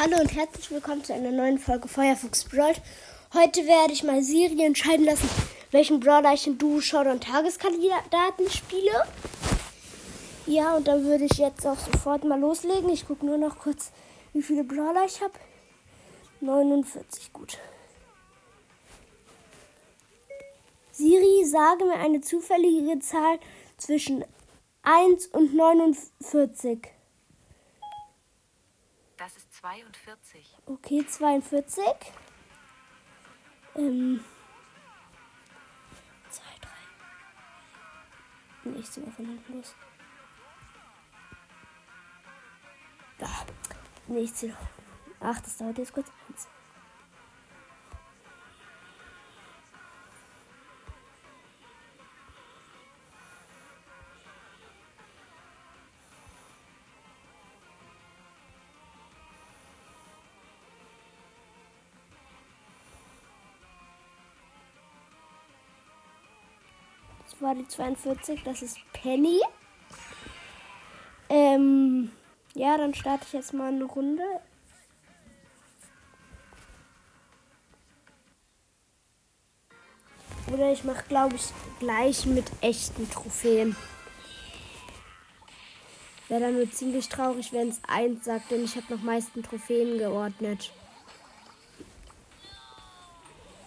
Hallo und herzlich willkommen zu einer neuen Folge Feuerfuchs Brawl. Heute werde ich mal Siri entscheiden lassen, welchen Brawler ich in Duo, Showdown Tageskandidaten spiele. Ja, und dann würde ich jetzt auch sofort mal loslegen. Ich gucke nur noch kurz, wie viele Brawler ich habe. 49, gut. Siri, sage mir eine zufällige Zahl zwischen 1 und 49. Das ist 42. Okay, 42. Ähm. 2, 3. Nee, ich zieh mal von hinten los. Da. Noch. Ach, das dauert jetzt kurz. Eins. War die 42, das ist Penny. Ähm, ja, dann starte ich jetzt mal eine Runde. Oder ich mache, glaube ich, gleich mit echten Trophäen. Wäre dann nur ziemlich traurig, wenn es eins sagt, denn ich habe noch meisten Trophäen geordnet.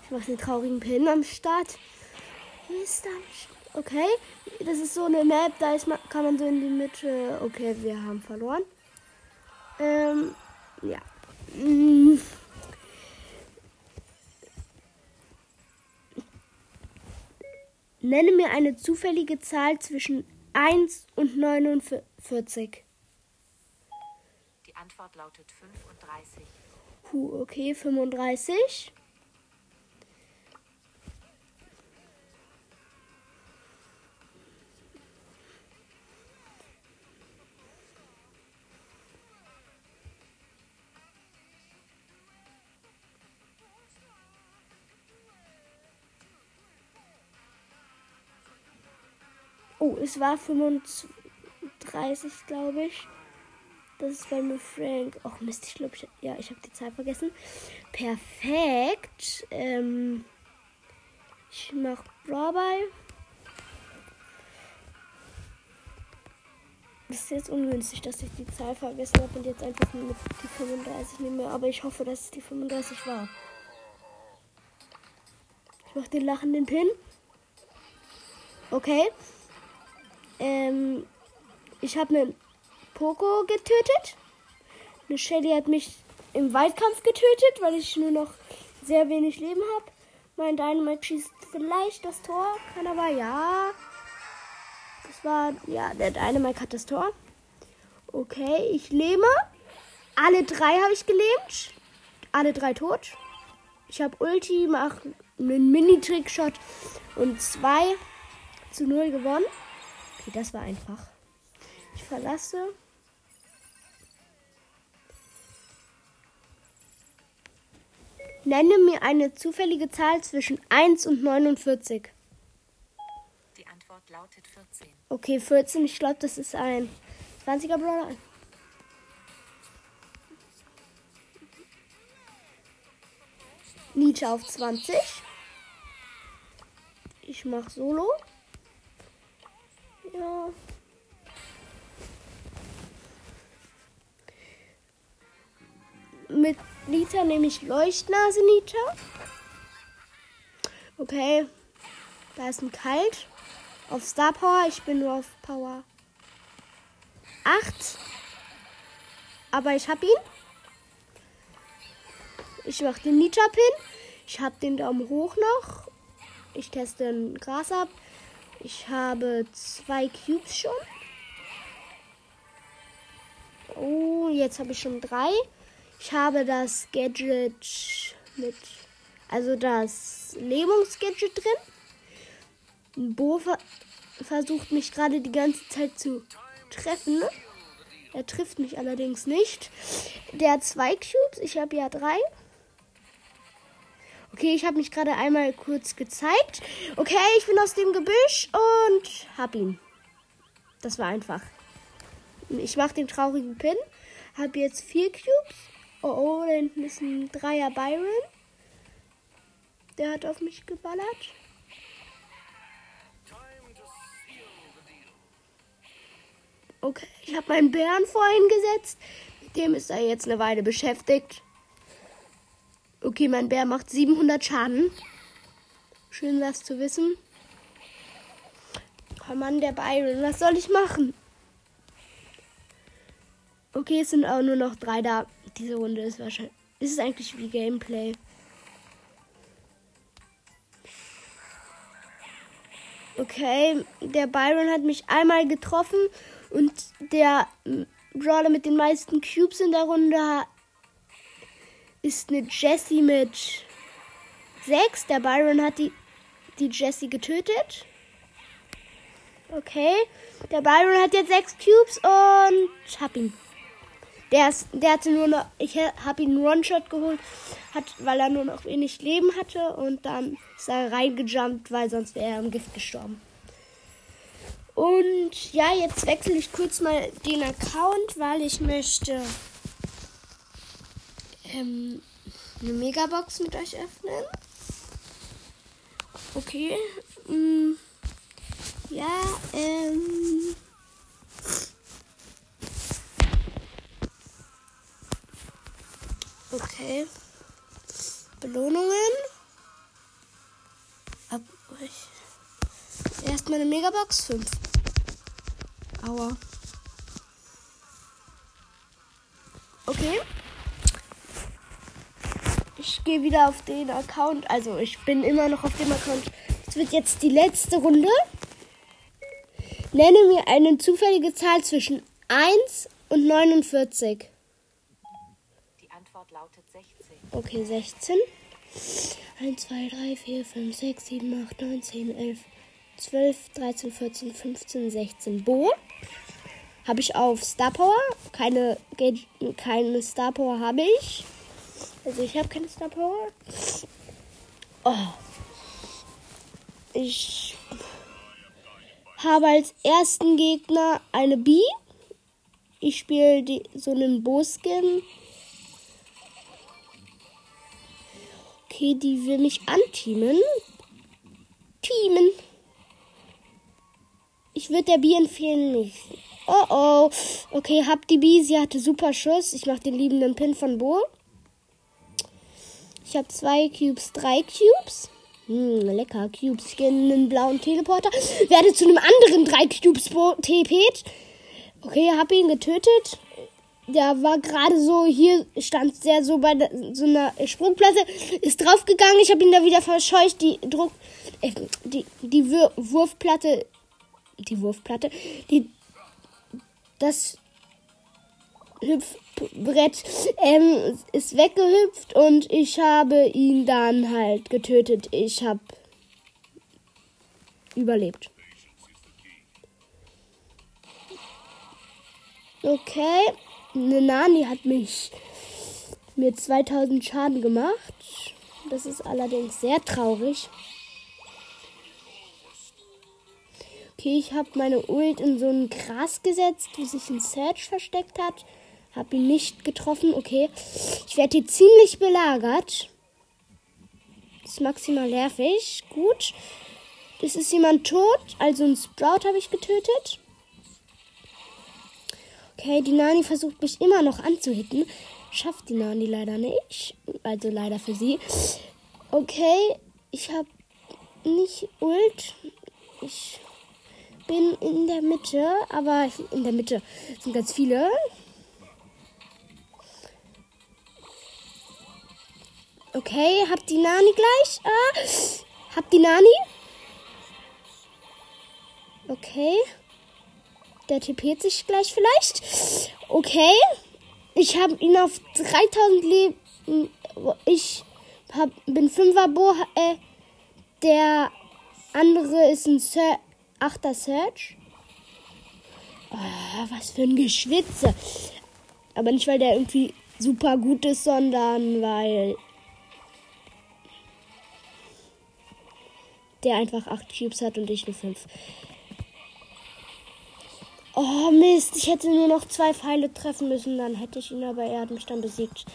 Ich mache den traurigen Pin am Start. Ist dann. Okay, das ist so eine Map, da ist man, kann man so in die Mitte. Okay, wir haben verloren. Ähm, ja. Mm. Nenne mir eine zufällige Zahl zwischen 1 und 49. Die Antwort lautet 35. Puh, okay, 35. Es war 35, glaube ich. Das ist bei mir Frank. Oh Mist, ich glaube, ich, ja, ich habe die Zahl vergessen. Perfekt. Ähm, ich mache Brawlball. Das ist jetzt ungünstig, dass ich die Zahl vergessen habe und jetzt einfach nur die 35 nehme. Aber ich hoffe, dass es die 35 war. Ich mache den lachenden Pin. Okay. Ähm, ich habe einen Poco getötet. Eine Shelly hat mich im Weitkampf getötet, weil ich nur noch sehr wenig Leben habe. Mein Dynamite schießt vielleicht das Tor. Kann aber ja. Das war, ja, der Dynamite hat das Tor. Okay, ich lebe. Alle drei habe ich gelebt. Alle drei tot. Ich habe Ulti, mache einen Mini-Trickshot und 2 zu 0 gewonnen. Okay, das war einfach. Ich verlasse. Nenne mir eine zufällige Zahl zwischen 1 und 49. Die Antwort lautet 14. Okay, 14. Ich glaube, das ist ein 20er Brawler. Nietzsche auf 20. Ich mache Solo. Ja. Mit Nita nehme ich Leuchtnase Nita. Okay. Da ist ein Kalt. Auf Star Power. Ich bin nur auf Power 8. Aber ich habe ihn. Ich mache den Nita Pin. Ich habe den Daumen hoch noch. Ich teste ein Gras ab. Ich habe zwei Cubes schon. Oh, jetzt habe ich schon drei. Ich habe das Gadget mit, also das Lähmungsgadget drin. Bo ver versucht mich gerade die ganze Zeit zu treffen. Er trifft mich allerdings nicht. Der hat zwei Cubes, ich habe ja drei. Okay, ich habe mich gerade einmal kurz gezeigt. Okay, ich bin aus dem Gebüsch und hab ihn. Das war einfach. Ich mache den traurigen Pin. Habe jetzt vier Cubes. Oh, oh, da hinten ist ein Dreier Byron. Der hat auf mich geballert. Okay, ich habe meinen Bären vorhin gesetzt. Mit dem ist er jetzt eine Weile beschäftigt. Okay, mein Bär macht 700 Schaden. Schön das zu wissen. Oh Mann, der Byron, was soll ich machen? Okay, es sind auch nur noch drei da. Diese Runde ist wahrscheinlich. Ist es eigentlich wie Gameplay? Okay, der Byron hat mich einmal getroffen und der Brawler mit den meisten Cubes in der Runde ist eine Jessie mit 6. Der Byron hat die, die Jessie getötet. Okay, der Byron hat jetzt 6 Cubes und hab ihn. Der, ist, der hatte nur noch, ich habe ihn einen One-Shot geholt, hat, weil er nur noch wenig Leben hatte und dann ist er reingejumpt, weil sonst wäre er im Gift gestorben. Und ja, jetzt wechsle ich kurz mal den Account, weil ich möchte ähm, eine Megabox mit euch öffnen. Okay. Mm, ja, ähm. Okay. Belohnungen. Ab Erstmal eine Megabox 5. Aua. Okay. Ich gehe wieder auf den Account. Also ich bin immer noch auf dem Account. Es wird jetzt die letzte Runde. Nenne mir eine zufällige Zahl zwischen 1 und 49 lautet 16. Okay, 16. 1, 2, 3, 4, 5, 6, 7, 8, 9, 10, 11, 12, 13, 14, 15, 16. Bo. Habe ich auf Star Power. Keine, keine Star Power habe ich. Also ich habe keine Star Power. Oh. Ich habe als ersten Gegner eine B. Ich spiele so einen Bo-Skin Okay, die will mich anteamen. Teamen. Ich würde der B empfehlen nicht. Oh oh. Okay, hab die B. Sie hatte super Schuss. Ich mache den liebenden Pin von Bo. Ich habe zwei Cubes, drei Cubes. Hm, lecker, Cubes. Ich einen blauen Teleporter. Werde zu einem anderen drei Cubes TP't. Okay, hab ihn getötet der war gerade so, hier stand der so bei so einer Sprungplatte, ist draufgegangen, ich habe ihn da wieder verscheucht, die Druck, äh, die, die Wurfplatte, die Wurfplatte, die, das Hüpfbrett ähm, ist weggehüpft und ich habe ihn dann halt getötet. Ich habe überlebt. Okay eine Nani hat mich mir 2000 Schaden gemacht. Das ist allerdings sehr traurig. Okay, ich habe meine Ult in so ein Gras gesetzt, wo sich ein Search versteckt hat. Hab ihn nicht getroffen. Okay. Ich werde hier ziemlich belagert. Ist maximal nervig. Gut. Es ist jemand tot. Also ein Sprout habe ich getötet. Okay, die Nani versucht mich immer noch anzuhitten. Schafft die Nani leider nicht. Also leider für sie. Okay, ich habe nicht Ult. Ich bin in der Mitte, aber in der Mitte sind ganz viele. Okay, hab die Nani gleich. Ah, hab die Nani. Okay. Der tipiert sich gleich vielleicht. Okay. Ich habe ihn auf 3000 Leben. Ich hab, bin 5er Bo. Äh, der andere ist ein Ser 8er Search. Oh, was für ein Geschwitze. Aber nicht, weil der irgendwie super gut ist, sondern weil der einfach 8 Cubes hat und ich nur 5. Oh Mist, ich hätte nur noch zwei Pfeile treffen müssen, dann hätte ich ihn, aber er hat mich dann besiegt.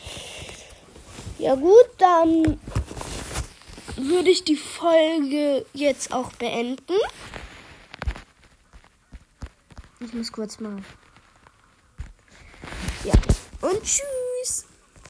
Ja gut, dann würde ich die Folge jetzt auch beenden. Ich muss kurz mal. Ja. Und tschüss.